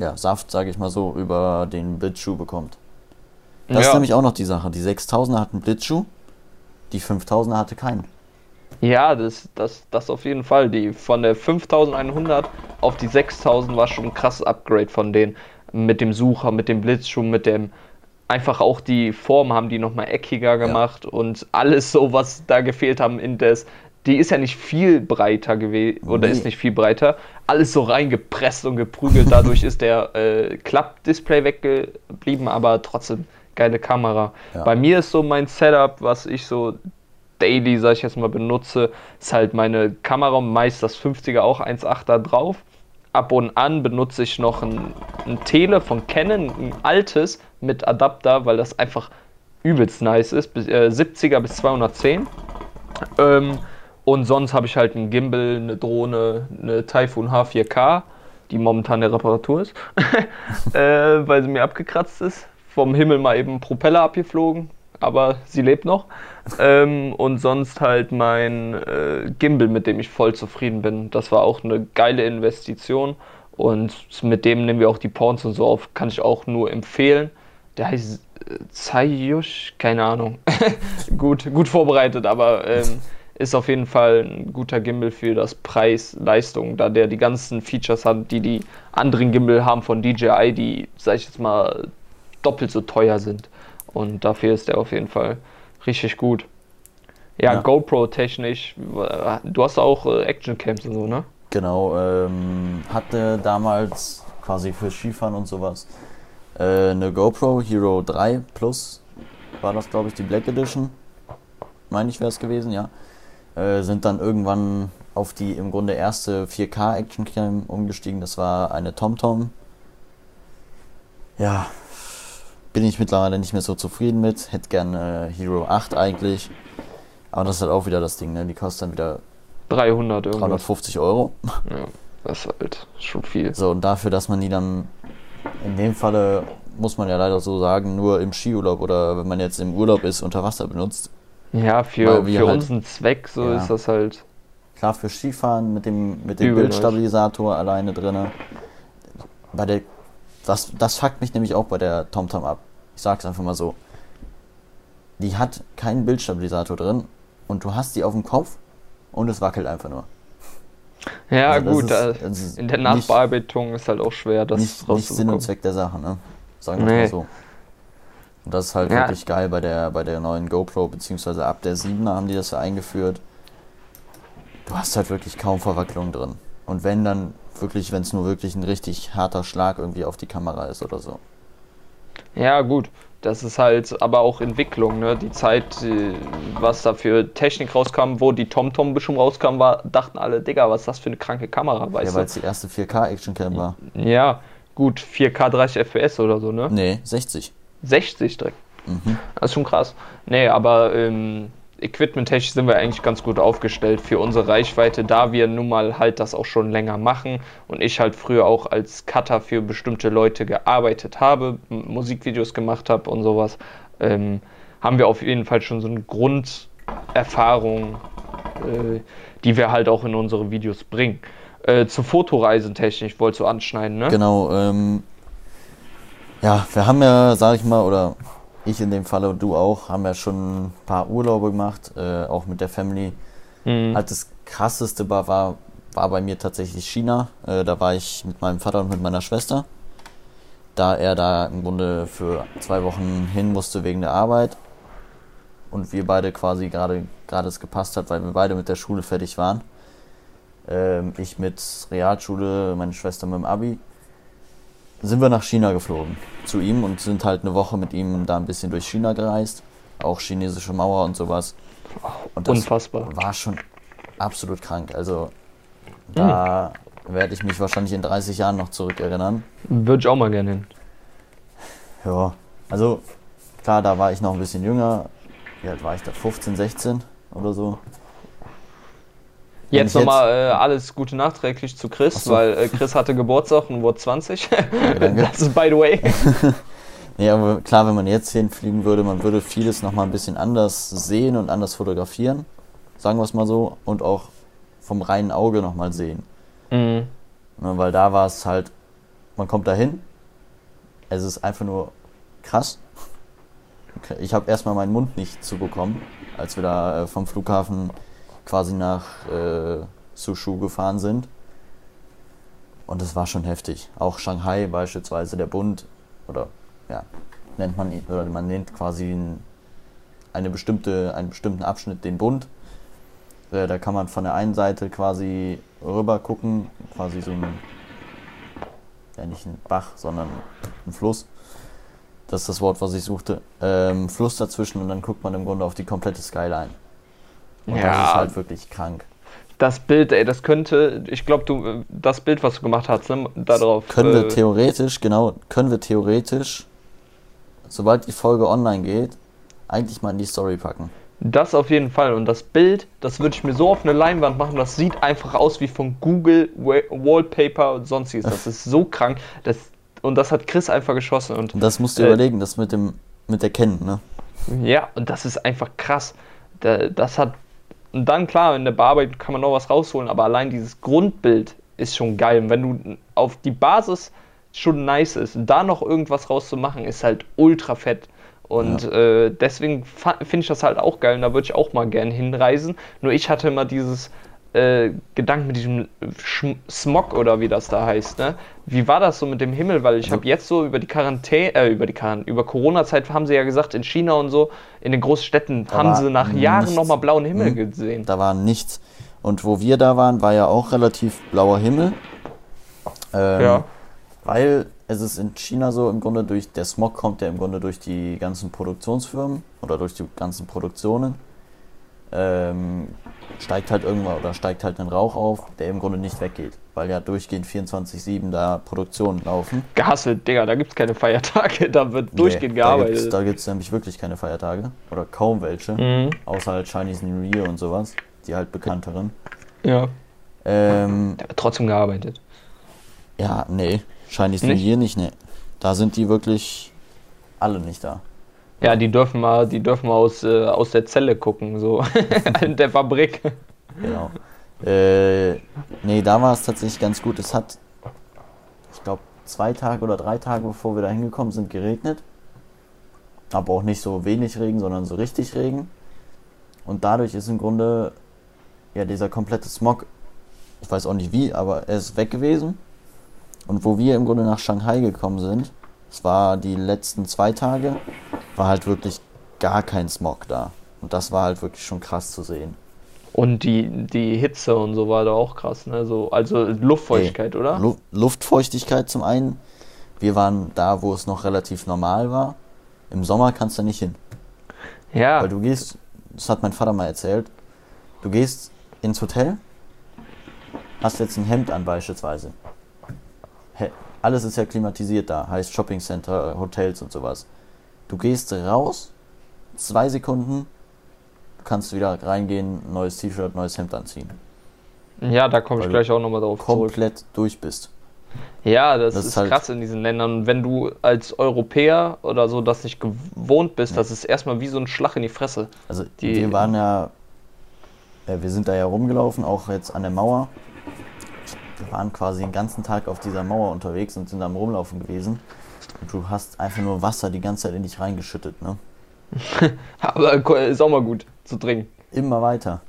ja, Saft, sage ich mal so, über den Blitzschuh bekommt. Das ist ja. nämlich auch noch die Sache. Die 6000er hatten Blitzschuh, die 5000er hatte keinen. ja, das, das, das auf jeden Fall. Die von der 5100 auf die 6000 war schon ein krasses Upgrade von denen. Mit dem Sucher, mit dem Blitzschuh, mit dem einfach auch die Form haben die nochmal eckiger gemacht und alles so, was da gefehlt haben in das. Die ist ja nicht viel breiter gewesen oder Nee. ist nicht viel breiter. Alles so reingepresst und geprügelt. Dadurch ist der äh, Klappdisplay weggeblieben, aber trotzdem geile Kamera. Ja. Bei mir ist so mein Setup, was ich so daily, sag ich jetzt mal, benutze, ist halt meine Kamera, meist das 50er auch 1.8er drauf. Ab und an benutze ich noch ein, ein Tele von Canon, ein altes mit Adapter, weil das einfach übelst nice ist, bis, äh, 70er bis 210. Ähm, und sonst habe ich halt einen Gimbal, eine Drohne, eine Typhoon H4K, die momentan der Reparatur ist, äh, weil sie mir abgekratzt ist. Vom Himmel mal eben Propeller abgeflogen, aber sie lebt noch. Ähm, und sonst halt mein äh, Gimbal, mit dem ich voll zufrieden bin. Das war auch eine geile Investition und mit dem nehmen wir auch die Porns und so auf. Kann ich auch nur empfehlen. Der heißt äh, Zayush, keine Ahnung. gut, gut vorbereitet, aber ähm, ist auf jeden Fall ein guter Gimbal für das Preis-Leistung, da der die ganzen Features hat, die die anderen Gimbal haben von DJI, die, sag ich jetzt mal, doppelt so teuer sind. Und dafür ist der auf jeden Fall richtig gut. Ja, ja. GoPro-technisch, du hast auch äh, Action-Cams und so, ne? Genau, ähm, hatte damals quasi für Skifahren und sowas äh, eine GoPro Hero 3 Plus, war das glaube ich die Black Edition, meine ich wäre es gewesen, ja. Äh, sind dann irgendwann auf die im Grunde erste 4K Action Cam umgestiegen, das war eine TomTom. Ja, bin ich mittlerweile nicht mehr so zufrieden mit. Hätte gerne äh, Hero 8 eigentlich. Aber das ist halt auch wieder das Ding, ne? Die kostet dann wieder 300 irgendwas. 350 Euro. Ja, das ist halt schon viel. So, und dafür, dass man die dann in dem Falle, muss man ja leider so sagen, nur im Skiurlaub oder wenn man jetzt im Urlaub ist, unter Wasser benutzt. Ja, für, für halt, unseren Zweck, so ja. ist das halt. Klar, für Skifahren mit dem, mit dem Bildstabilisator alleine drin. Bei der das, das fuckt mich nämlich auch bei der TomTom ab. Ich sag's einfach mal so. Die hat keinen Bildstabilisator drin und du hast die auf dem Kopf und es wackelt einfach nur. Ja, also gut, ist, ist in der Nachbearbeitung ist halt auch schwer, das nicht, nicht Sinn und Zweck der Sache, ne? Sagen wir nee. mal so. Und das ist halt ja. wirklich geil bei der, bei der neuen GoPro, beziehungsweise ab der 7er haben die das ja eingeführt. Du hast halt wirklich kaum Verwacklung drin. Und wenn dann wirklich, wenn es nur wirklich ein richtig harter Schlag irgendwie auf die Kamera ist oder so. Ja, gut. Das ist halt aber auch Entwicklung, ne? Die Zeit, was da für Technik rauskam, wo die TomTom schon rauskam, war, dachten alle, Digga, was ist das für eine kranke Kamera, weißt ja, weil es die erste 4K-Action-Cam war. Ja, gut, 4K 30 FPS oder so, ne? Nee, 60. 60 direkt. Mhm. Das ist schon krass. Nee, aber ähm, equipment-technisch sind wir eigentlich ganz gut aufgestellt für unsere Reichweite, da wir nun mal halt das auch schon länger machen und ich halt früher auch als Cutter für bestimmte Leute gearbeitet habe, Musikvideos gemacht habe und sowas, ähm, haben wir auf jeden Fall schon so eine Grunderfahrung, äh, die wir halt auch in unsere Videos bringen. Äh, zu Fotoreisen technisch wolltest du anschneiden, ne? Genau, ähm, ja, wir haben ja, sag ich mal, oder ich in dem Fall und du auch, haben ja schon ein paar Urlaube gemacht, äh, auch mit der Family. Mhm. Halt das krasseste war, war, war bei mir tatsächlich China. Äh, da war ich mit meinem Vater und mit meiner Schwester. Da er da im Grunde für zwei Wochen hin musste wegen der Arbeit. Und wir beide quasi gerade gerade es gepasst hat, weil wir beide mit der Schule fertig waren. Ähm, ich mit Realschule, meine Schwester mit dem Abi sind wir nach China geflogen zu ihm und sind halt eine Woche mit ihm da ein bisschen durch China gereist. Auch chinesische Mauer und sowas. Und das Unfassbar. war schon absolut krank. Also da hm. werde ich mich wahrscheinlich in 30 Jahren noch zurückerinnern. Würde ich auch mal gerne hin. Ja, also klar, da war ich noch ein bisschen jünger. Wie alt war ich da? 15, 16 oder so. Jetzt nochmal äh, alles Gute nachträglich zu Chris, so. weil äh, Chris hatte Geburtstag und wurde 20. das ist by the way. nee, aber klar, wenn man jetzt hinfliegen würde, man würde vieles nochmal ein bisschen anders sehen und anders fotografieren, sagen wir es mal so, und auch vom reinen Auge nochmal sehen. Mhm. Ne, weil da war es halt, man kommt da hin, es ist einfach nur krass. Ich habe erstmal meinen Mund nicht zu bekommen, als wir da äh, vom Flughafen quasi nach äh, Sushu gefahren sind. Und das war schon heftig. Auch Shanghai beispielsweise, der Bund, oder ja, nennt man oder man nennt quasi eine bestimmte, einen bestimmten Abschnitt den Bund. Äh, da kann man von der einen Seite quasi rüber gucken, quasi so ein, ja nicht ein Bach, sondern ein Fluss. das ist das Wort, was ich suchte, ähm, Fluss dazwischen und dann guckt man im Grunde auf die komplette Skyline. Und Ja. das ist halt wirklich krank. Das Bild, ey, das könnte, ich glaube, du, das Bild, was du gemacht hast, ne, darauf. Können wir äh, theoretisch, genau, können wir theoretisch, sobald die Folge online geht, eigentlich mal in die Story packen. Das auf jeden Fall. Und das Bild, das würde ich mir so auf eine Leinwand machen, das sieht einfach aus wie von Google Wa- Wallpaper und sonstiges. Das ist so krank. Das, und das hat Chris einfach geschossen. Und Und das musst du Äh, überlegen, das mit dem, mit der Ken, ne? ja, und das ist einfach krass. Da, das hat. Und dann klar, in der Bearbeitung kann man noch was rausholen, aber allein dieses Grundbild ist schon geil. Und wenn du auf die Basis schon nice ist, da noch irgendwas rauszumachen, ist halt ultra fett. Und äh, deswegen finde ich das halt auch geil und da würde ich auch mal gern hinreisen. Nur ich hatte immer dieses äh, Gedanken mit diesem Schm Smog oder wie das da heißt. Ne? Wie war das so mit dem Himmel? Weil ich Also- habe jetzt so über die Quarantäne, äh, über die Quarantäne, über Corona-Zeit haben sie ja gesagt, in China und so, in den Großstädten haben sie nach Jahren nochmal blauen Himmel Mhm. gesehen. Da war nichts. Und wo wir da waren, war ja auch relativ blauer Himmel. Ähm, Ja. Weil es ist in China so, im Grunde durch, der Smog kommt ja im Grunde durch die ganzen Produktionsfirmen oder durch die ganzen Produktionen. Ähm, steigt halt irgendwann oder steigt halt ein Rauch auf, der im Grunde nicht weggeht, weil ja durchgehend 24-7 da Produktionen laufen. Gehasselt, Digga, da gibt es keine Feiertage, da wird durchgehend Nee, Da gearbeitet. gibt's, da gibt es nämlich wirklich keine Feiertage oder kaum welche, mhm. außer halt Chinese New Year und sowas, die halt bekannteren. Ja, Ähm, da wird trotzdem gearbeitet. ja, nee, Chinese New Nicht? Year nicht, nee. Da sind die wirklich alle nicht da. Ja, die dürfen mal, die dürfen mal aus, äh, aus der Zelle gucken, so in der Fabrik. Genau. äh, nee, da war es tatsächlich ganz gut. Es hat, ich glaube, zwei Tage oder drei Tage bevor wir da hingekommen sind, geregnet. Aber auch nicht so wenig Regen, sondern so richtig Regen. Und dadurch ist im Grunde ja dieser komplette Smog, ich weiß auch nicht wie, aber er ist weg gewesen. Und wo wir im Grunde nach Shanghai gekommen sind, es war die letzten zwei Tage, war halt wirklich gar kein Smog da. Und das war halt wirklich schon krass zu sehen. Und die, die Hitze und so war da auch krass, ne? So, also Luftfeuchtigkeit, oder? Lu Luftfeuchtigkeit zum einen. Wir waren da, wo es noch relativ normal war. Im Sommer kannst du nicht hin. ja, Weil du gehst, das hat mein Vater mal erzählt, du gehst ins Hotel, hast jetzt ein Hemd an beispielsweise. Alles ist ja klimatisiert da, heißt Shoppingcenter, Hotels und sowas. Du gehst raus, zwei Sekunden, du kannst wieder reingehen, neues T-Shirt, neues Hemd anziehen. ja, da komme ich gleich auch nochmal drauf zurück. Komplett durch bist. Ja, das, Das ist halt- krass in diesen Ländern. Und wenn du als Europäer oder so das nicht gewohnt bist, das ist erstmal wie so ein Schlag in die Fresse. Also Die- wir waren ja, äh, wir sind da ja rumgelaufen, auch jetzt an der Mauer. Wir waren quasi den ganzen Tag auf dieser Mauer unterwegs und sind am Rumlaufen gewesen. Und du hast einfach nur Wasser die ganze Zeit in dich reingeschüttet, ne? Aber ist auch mal gut zu trinken. Immer weiter.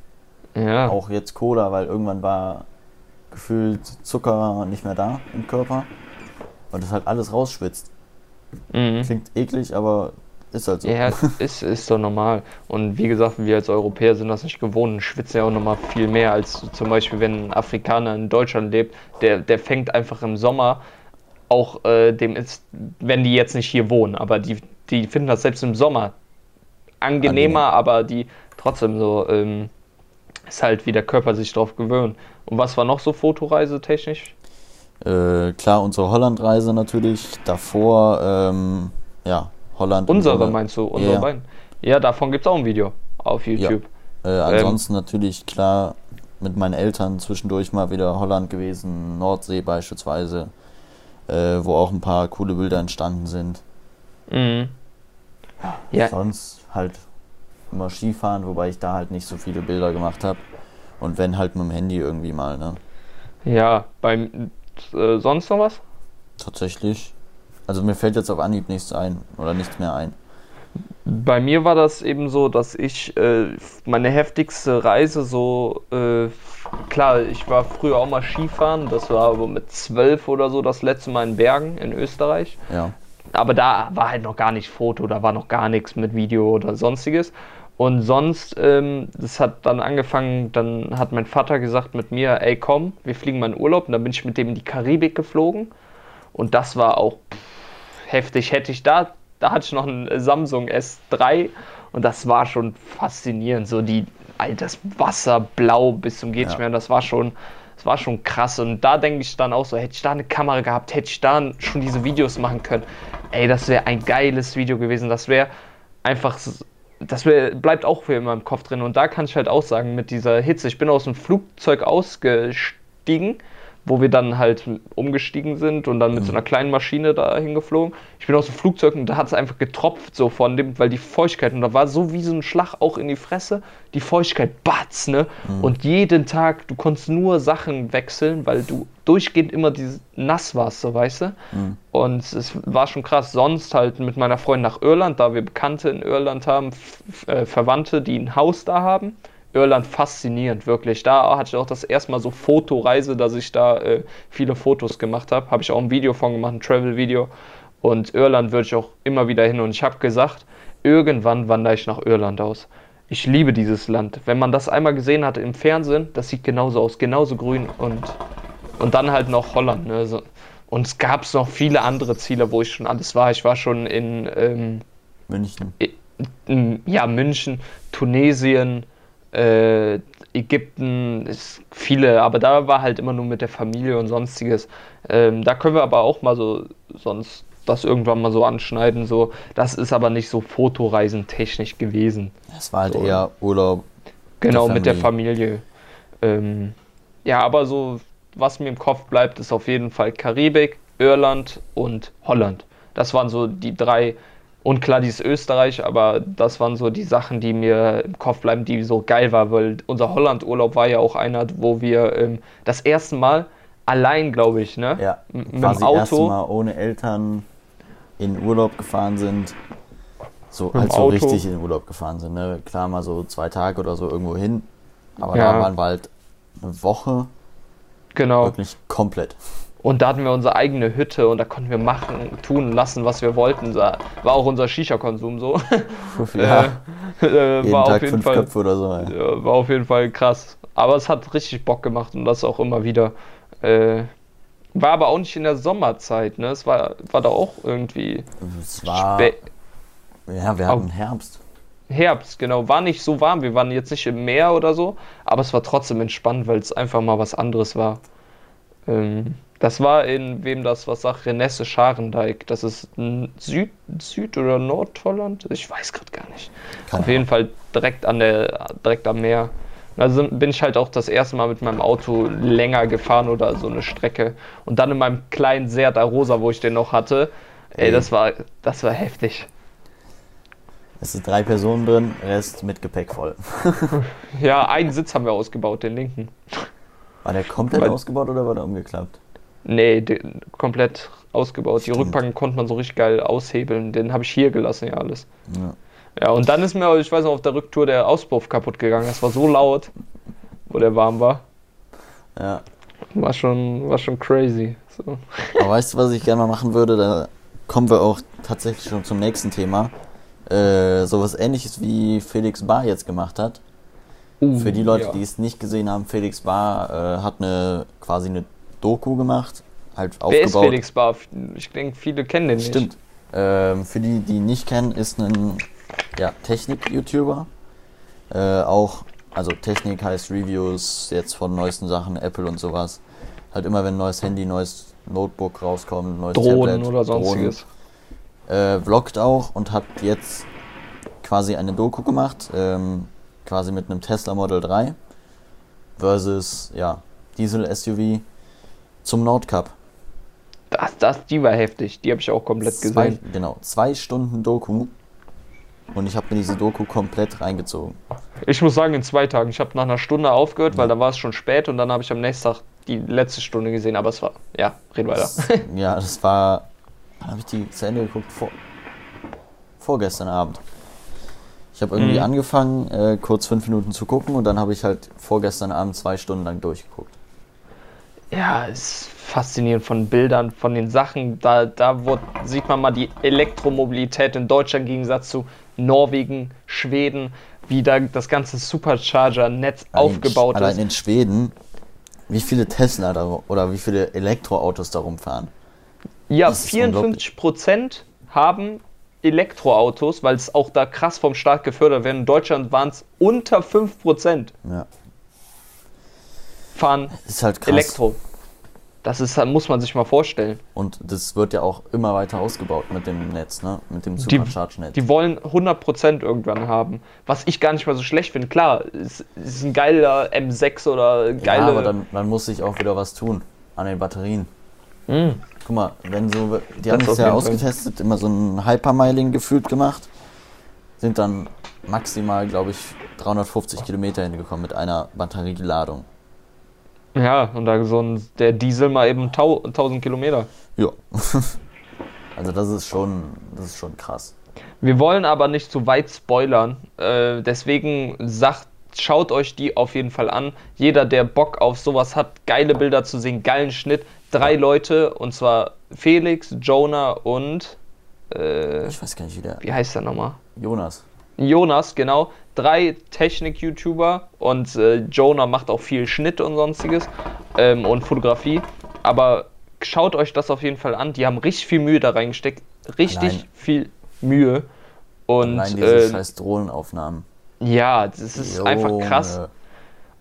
Ja. Auch jetzt Cola, weil irgendwann war gefühlt Zucker nicht mehr da im Körper. Und das halt alles rausschwitzt. Mhm. Klingt eklig, aber ist halt so. Ja, ist, ist doch normal. Und wie gesagt, wir als Europäer sind das nicht gewohnt und schwitzen ja auch nochmal viel mehr als zum Beispiel, wenn ein Afrikaner in Deutschland lebt, der, der fängt einfach im Sommer auch, äh, dem ist, wenn die jetzt nicht hier wohnen, aber die, die finden das selbst im Sommer angenehmer, Angenehm. aber die trotzdem so, ähm, ist halt, wie der Körper sich drauf gewöhnt. Und was war noch so fotoreisetechnisch? Äh, klar, unsere Hollandreise natürlich. Davor, ähm, ja, Holland. Unsere meinst du? Unsere Ja. beiden? Ja, davon gibt es auch ein Video auf YouTube. Äh, ansonsten natürlich klar mit meinen Eltern zwischendurch mal wieder Holland gewesen, Nordsee beispielsweise, äh, wo auch ein paar coole Bilder entstanden sind. Mhm. Ja, Sonst halt immer Skifahren, wobei ich da halt nicht so viele Bilder gemacht habe. Und wenn halt mit dem Handy irgendwie mal, ne? Ja, beim äh, sonst noch was? Tatsächlich. Also mir fällt jetzt auf Anhieb nichts ein oder nichts mehr ein. Bei mir war das eben so, dass ich äh, meine heftigste Reise so, äh, klar, ich war früher auch mal Skifahren, das war aber mit zwölf oder so das letzte Mal in Bergen in Österreich. Ja. Aber da war halt noch gar nicht Foto, da war noch gar nichts mit Video oder sonstiges. Und sonst, ähm, das hat dann angefangen, dann hat mein Vater gesagt mit mir, ey komm, wir fliegen mal in Urlaub. Und dann bin ich mit dem in die Karibik geflogen. Und das war auch heftig. Hätte ich da Da hatte ich noch ein Samsung S3 und das war schon faszinierend. So die, das Wasser blau bis zum geht nicht mehr. Und das war schon, das war schon krass. Und da denke ich dann auch so, hätte ich da eine Kamera gehabt, hätte ich da schon diese Videos machen können. Ey, das wäre ein geiles Video gewesen. Das wäre einfach das bleibt auch für immer im Kopf drin. Und da kann ich halt auch sagen, mit dieser Hitze, ich bin aus dem Flugzeug ausgestiegen wo wir dann halt umgestiegen sind und dann mit so einer kleinen Maschine da hingeflogen. Ich bin aus dem Flugzeug und da hat es einfach getropft so von dem, weil die Feuchtigkeit, und da war so wie so ein Schlag auch in die Fresse, die Feuchtigkeit, batz, ne? Mhm. Und jeden Tag, du konntest nur Sachen wechseln, weil du durchgehend immer dieses nass warst, so weißt du. Mhm. Und es war schon krass. Sonst halt mit meiner Freundin nach Irland, da wir Bekannte in Irland haben, äh, Verwandte, die ein Haus da haben Irland faszinierend, wirklich. Da hatte ich auch das erste Mal so Fotoreise, dass ich da äh, viele Fotos gemacht habe. Habe ich auch ein Video von gemacht, ein Travel-Video. Und Irland würde ich auch immer wieder hin. Und ich habe gesagt, irgendwann wandere ich nach Irland aus. Ich liebe dieses Land. Wenn man das einmal gesehen hat im Fernsehen, das sieht genauso aus, genauso grün und, und dann halt noch Holland. Ne? So. Und es gab noch viele andere Ziele, wo ich schon alles war. Ich war schon in ähm, München. In, ja, München, Tunesien, äh, Ägypten, ist viele, aber da war halt immer nur mit der Familie und sonstiges. Ähm, da können wir aber auch mal so sonst das irgendwann mal so anschneiden. So, das ist aber nicht so fotoreisentechnisch gewesen. Es war halt so. eher Urlaub. Genau, der mit der Familie. Ähm, ja, aber so, was mir im Kopf bleibt, ist auf jeden Fall Karibik, Irland und Holland. Das waren so die drei und klar, dieses Österreich, aber das waren so die Sachen, die mir im Kopf bleiben, die so geil war, weil unser Holland-Urlaub war ja auch einer, wo wir ähm, das erste Mal allein, glaube ich, ne? Ja, mit dem Auto. Das erste Mal ohne Eltern in Urlaub gefahren sind. So, als so richtig in Urlaub gefahren sind, ne? Klar, mal so zwei Tage oder so irgendwo hin. Aber ja. da waren wir halt eine Woche. Genau. Wirklich komplett. Und da hatten wir unsere eigene Hütte und da konnten wir machen, tun, lassen, was wir wollten. Da war auch unser Shisha-Konsum so. Ja. äh, Jeden war Tag auf jeden fünf Fall, Köpfe oder so. Ja. War auf jeden Fall krass. Aber es hat richtig Bock gemacht und das auch immer wieder. Äh, war aber auch nicht in der Sommerzeit, ne? Es war, war da auch irgendwie. Es war. Ja, wir hatten Herbst. Herbst, genau. War nicht so warm. Wir waren jetzt nicht im Meer oder so, aber es war trotzdem entspannt, weil es einfach mal was anderes war. Ähm, das war in, wem das was sagt, Renesse Scharendijk. Das ist Süd, Süd- oder Nordholland? Ich weiß gerade gar nicht. Keine Auf jeden Fall direkt, an der, direkt am Meer. Also bin ich halt auch das erste Mal mit meinem Auto länger gefahren oder so eine Strecke. Und dann in meinem kleinen Seat Arosa, wo ich den noch hatte. Ey, das war, das war heftig. Es sind drei Personen drin, Rest mit Gepäck voll. ja, einen Sitz haben wir ausgebaut, den linken. War der komplett Weil, ausgebaut oder war der umgeklappt? Nee, den, komplett ausgebaut. Stimmt. Die Rückbank konnte man so richtig geil aushebeln. Den habe ich hier gelassen, ja alles. Ja. ja, und dann ist mir, ich weiß noch, auf der Rücktour der Auspuff kaputt gegangen. Das war so laut, wo der warm war. Ja. War schon, war schon crazy. So. Aber weißt du, was ich gerne mal machen würde? Da kommen wir auch tatsächlich schon zum nächsten Thema. Äh, sowas ähnliches wie Felix Bar jetzt gemacht hat. Uh, Für die Leute, ja. die es nicht gesehen haben, Felix Bar äh, hat eine quasi eine Doku gemacht. Halt Wer ist Felix Bar? Ich denke, viele kennen den Stimmt. nicht. Stimmt. Ähm, für die, die nicht kennen, ist ein ja, Technik-YouTuber. Äh, auch, also Technik heißt Reviews jetzt von neuesten Sachen, Apple und sowas. Halt immer, wenn ein neues Handy, neues Notebook rauskommt, neues Drohnen Tablet, oder sonstiges. Drohnen, äh, vloggt auch und hat jetzt quasi eine Doku gemacht, ähm, quasi mit einem Tesla Model 3 versus ja, Diesel-SUV zum Nordcup. Das, das, die war heftig. Die habe ich auch komplett zwei, gesehen. Genau, zwei Stunden Doku. Und ich habe mir diese Doku komplett reingezogen. Ich muss sagen, in zwei Tagen. Ich habe nach einer Stunde aufgehört, ja. weil da war es schon spät und dann habe ich am nächsten Tag die letzte Stunde gesehen. Aber es war, ja, reden weiter. Das, ja, das war, wann habe ich die zu Ende geguckt? Vor, vorgestern Abend. Ich habe irgendwie mhm. angefangen, äh, kurz fünf Minuten zu gucken und dann habe ich halt vorgestern Abend zwei Stunden lang durchgeguckt ja, ist faszinierend von Bildern, von den Sachen. Da, da wird, sieht man mal die Elektromobilität in Deutschland im Gegensatz zu Norwegen, Schweden, wie da das ganze Supercharger-Netz aufgebaut allein ist. Allein in Schweden, wie viele Tesla da, oder wie viele Elektroautos da rumfahren? Ja, 54 Prozent haben Elektroautos, weil es auch da krass vom Staat gefördert werden. In Deutschland waren es unter 5% Ja. fahren Ist halt krass. Elektro. Das ist, muss man sich mal vorstellen. Und das wird ja auch immer weiter ausgebaut mit dem Netz, ne? Mit dem Die, Supercharge-Netz. die wollen 100% irgendwann haben. Was ich gar nicht mal so schlecht finde. Klar, es ist ein geiler M6 oder geile. Ja, aber dann, dann muss sich auch wieder was tun an den Batterien. Hm. Guck mal, wenn so, die Das haben es ja jeden Fall. ausgetestet, immer so ein Hypermiling gefühlt gemacht, sind dann maximal, glaube ich, 350 Kilometer hingekommen mit einer Batterieladung. Ja, und da so ein, der Diesel mal eben tau, 1000 Kilometer. Ja. also das ist schon, das ist schon krass. Wir wollen aber nicht zu weit spoilern. Äh, deswegen sagt, schaut euch die auf jeden Fall an. Jeder, der Bock auf sowas hat, geile Bilder zu sehen, geilen Schnitt. Drei Leute, und zwar Felix, Jonah und äh, Ich weiß gar nicht, wie der wie heißt der nochmal? Jonas. Jonas, genau. Drei Technik-YouTuber und äh, Jonah macht auch viel Schnitt und sonstiges ähm, und Fotografie. Aber schaut euch das auf jeden Fall an. Die haben richtig viel Mühe da reingesteckt. Richtig Allein- viel Mühe. Und Allein diese äh, scheiß Drohnenaufnahmen. ja, das ist einfach krass.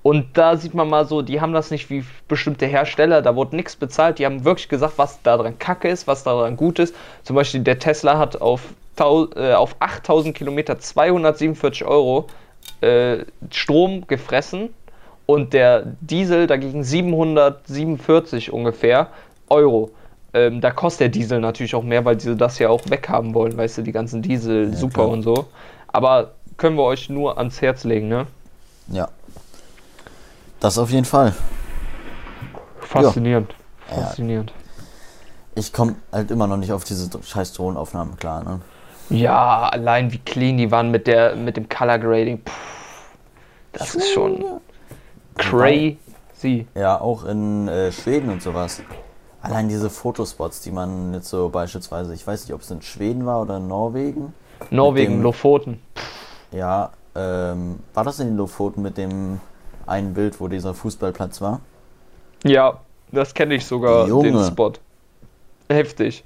Und da sieht man mal so, die haben das nicht wie bestimmte Hersteller, da wurde nichts bezahlt. Die haben wirklich gesagt, was daran kacke ist, was daran gut ist. Zum Beispiel der Tesla hat auf, äh, auf 8000 Kilometer 247 Euro äh, Strom gefressen und der Diesel dagegen 747 ungefähr Euro. Ähm, da kostet der Diesel natürlich auch mehr, weil sie das ja auch weghaben wollen, weißt du, die ganzen Diesel Ja, super klar. und so. Aber können wir euch nur ans Herz legen, ne? Ja. Das auf jeden Fall. Faszinierend. Ja. Faszinierend. Ich komme halt immer noch nicht auf diese scheiß Drohnenaufnahmen klar, ne? Ja, allein wie clean die waren mit der mit dem Color Grading. Puh, das ist schon crazy. Ja, auch in äh, Schweden und sowas. Allein diese Fotospots, die man jetzt so beispielsweise, ich weiß nicht, ob es in Schweden war oder in Norwegen. Norwegen, dem- Lofoten. Ja, ähm, war das in den Lofoten mit dem einen Bild, wo dieser Fußballplatz war? Ja, das kenne ich sogar, Junge. den Spot. Heftig.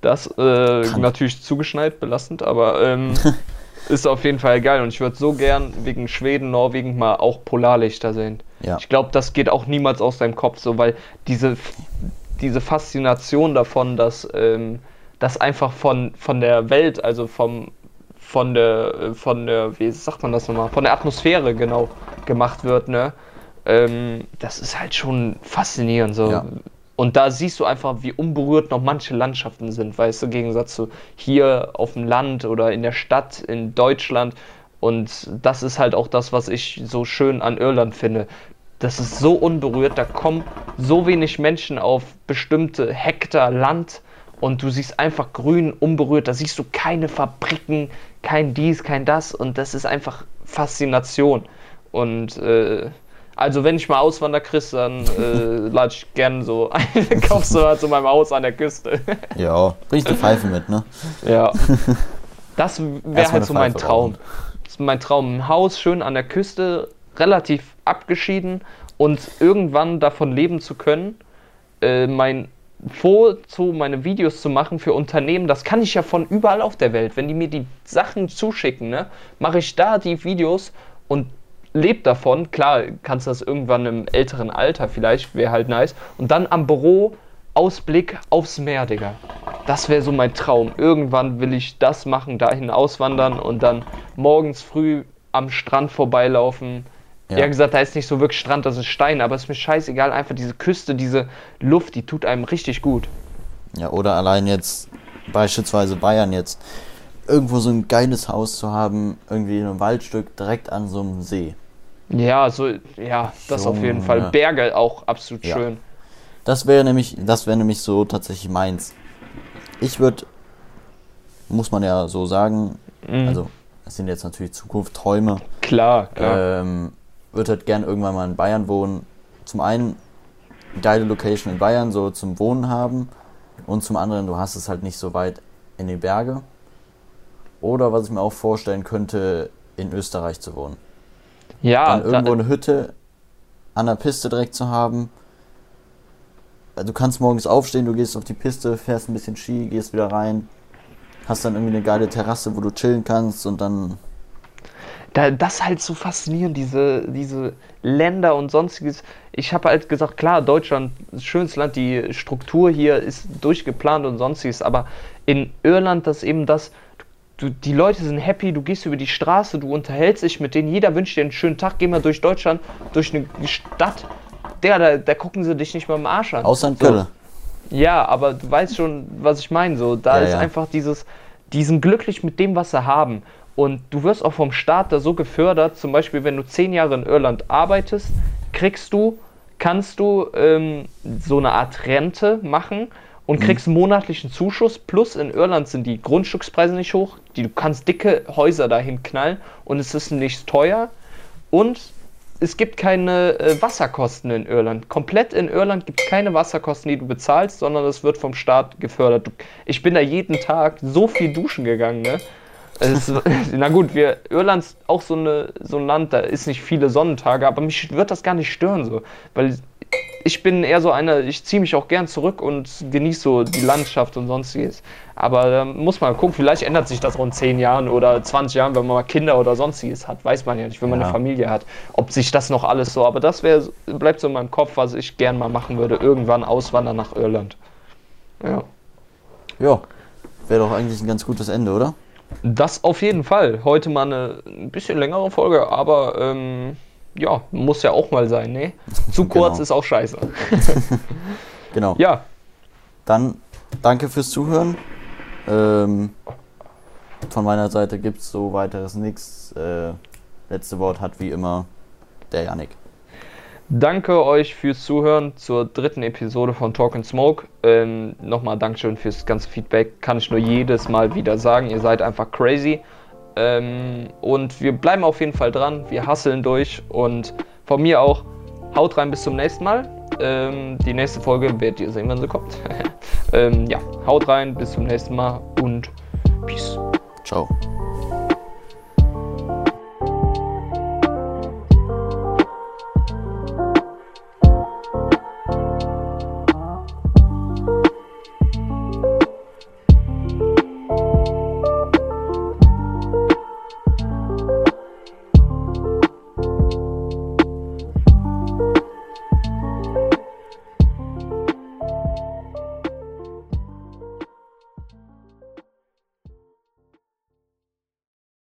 Das äh, natürlich zugeschneit, belastend, aber ähm, ist auf jeden Fall geil. Und ich würde so gern wegen Schweden, Norwegen mal auch Polarlichter sehen. Ja. Ich glaube, das geht auch niemals aus deinem Kopf so, weil diese, diese Faszination davon, dass ähm, das einfach von, von der Welt, also vom, von der, von der, wie sagt man das nochmal, von der Atmosphäre genau gemacht wird, ne? Ähm, das ist halt schon faszinierend so. Ja. Und da siehst du einfach, wie unberührt noch manche Landschaften sind, weißt du, im Gegensatz zu hier auf dem Land oder in der Stadt in Deutschland. Und das ist halt auch das, was ich so schön an Irland finde. Das ist so unberührt, da kommen so wenig Menschen auf bestimmte Hektar Land und du siehst einfach grün, unberührt. Da siehst du keine Fabriken, kein dies, kein das und das ist einfach Faszination. Und äh, also wenn ich mal auswander, Chris, dann äh, lade ich gerne so ein, kaufst du mal zu meinem Haus an der Küste. Ja, bringst du Pfeife mit, ne? Ja. Das wäre halt eine so mein Pfeife Traum. rauchen. Das ist mein Traum. Ein Haus schön an der Küste, relativ abgeschieden und irgendwann davon leben zu können, äh, mein Foto, meine Videos zu machen für Unternehmen, das kann ich ja von überall auf der Welt. Wenn die mir die Sachen zuschicken, ne, mache ich da die Videos und lebe davon. Klar, kannst das irgendwann im älteren Alter vielleicht, wäre halt nice. Und dann am Büro Ausblick aufs Meer, Digga. Das wäre so mein Traum. Irgendwann will ich das machen, dahin auswandern und dann morgens früh am Strand vorbeilaufen. Ja. Ja. gesagt, da ist nicht so wirklich Strand, das ist Stein, aber ist mir scheißegal. Einfach diese Küste, diese Luft, die tut einem richtig gut. Ja, oder allein jetzt, beispielsweise Bayern jetzt, irgendwo so ein geiles Haus zu haben, irgendwie in einem Waldstück direkt an so einem See. Ja, so, ja, das auf jeden Fall. Berge auch absolut Ja. schön. Das wäre nämlich, das wäre nämlich so tatsächlich meins. Ich würde, muss man ja so sagen, Mhm. also das sind jetzt natürlich Zukunftsträume, klar, klar. ähm, würde halt gern irgendwann mal in Bayern wohnen. Zum einen geile Location in Bayern, so zum Wohnen haben und zum anderen, du hast es halt nicht so weit in die Berge. Oder was ich mir auch vorstellen könnte, in Österreich zu wohnen. ja, Dann irgendwo da, eine Hütte an der Piste direkt zu haben. Du kannst morgens aufstehen, du gehst auf die Piste, fährst ein bisschen Ski, gehst wieder rein. hast dann irgendwie eine geile Terrasse, wo du chillen kannst und dann. Da, das ist halt so faszinierend, diese, diese Länder und sonstiges. Ich habe halt gesagt, klar, Deutschland schönes Land, die Struktur hier ist durchgeplant und sonstiges, aber in Irland das eben das, du, die Leute sind happy, du gehst über die Straße, du unterhältst dich mit denen, jeder wünscht dir einen schönen Tag, geh mal durch Deutschland, durch eine Stadt, der, da, da gucken sie dich nicht mal im Arsch an. Außer in So. Ja, aber du weißt schon, was ich meine. So, da Ja, ist ja. einfach dieses, die sind glücklich mit dem, was sie haben. Und du wirst auch vom Staat da so gefördert, zum Beispiel, wenn du zehn Jahre in Irland arbeitest, kriegst du, kannst du ähm, so eine Art Rente machen und kriegst einen monatlichen Zuschuss. Plus in Irland sind die Grundstückspreise nicht hoch, die, du kannst dicke Häuser dahin knallen und es ist nicht teuer. Und es gibt keine äh, Wasserkosten in Irland. Komplett in Irland gibt es keine Wasserkosten, die du bezahlst, sondern es wird vom Staat gefördert. Du, ich bin da jeden Tag so viel duschen gegangen, ne? Es, na gut, wir, Irland ist auch so, eine, so ein Land, da ist nicht viele Sonnentage, aber mich wird das gar nicht stören, so. Weil ich bin eher so einer, ich ziehe mich auch gern zurück und genieße so die Landschaft und sonstiges. Aber da muss man gucken, vielleicht ändert sich das auch in 10 Jahren oder 20 Jahren, wenn man mal Kinder oder sonstiges hat. Weiß man ja nicht, wenn man Ja. eine Familie hat, ob sich das noch alles so. Aber das wär, bleibt so in meinem Kopf, was ich gern mal machen würde. Irgendwann auswandern nach Irland. Ja. Ja. Wäre doch eigentlich ein ganz gutes Ende, oder? Das auf jeden Fall. Heute mal eine ein bisschen längere Folge, aber ähm, ja, muss ja auch mal sein, ne? Zu kurz Genau. ist auch scheiße. Genau. Ja, Dann danke fürs Zuhören. Ähm, von meiner Seite gibt es so weiteres nichts. Äh, letzte Wort hat wie immer der Yannick. Danke euch fürs Zuhören zur dritten Episode von Talk and Smoke. Ähm, Nochmal Dankeschön fürs ganze Feedback. Kann ich nur jedes Mal wieder sagen. Ihr seid einfach crazy. Ähm, und wir bleiben auf jeden Fall dran. Wir hasseln durch. Und von mir auch, haut rein bis zum nächsten Mal. Ähm, die nächste Folge werdet ihr sehen, wenn sie kommt. ähm, ja, haut rein bis zum nächsten Mal und Peace. Ciao.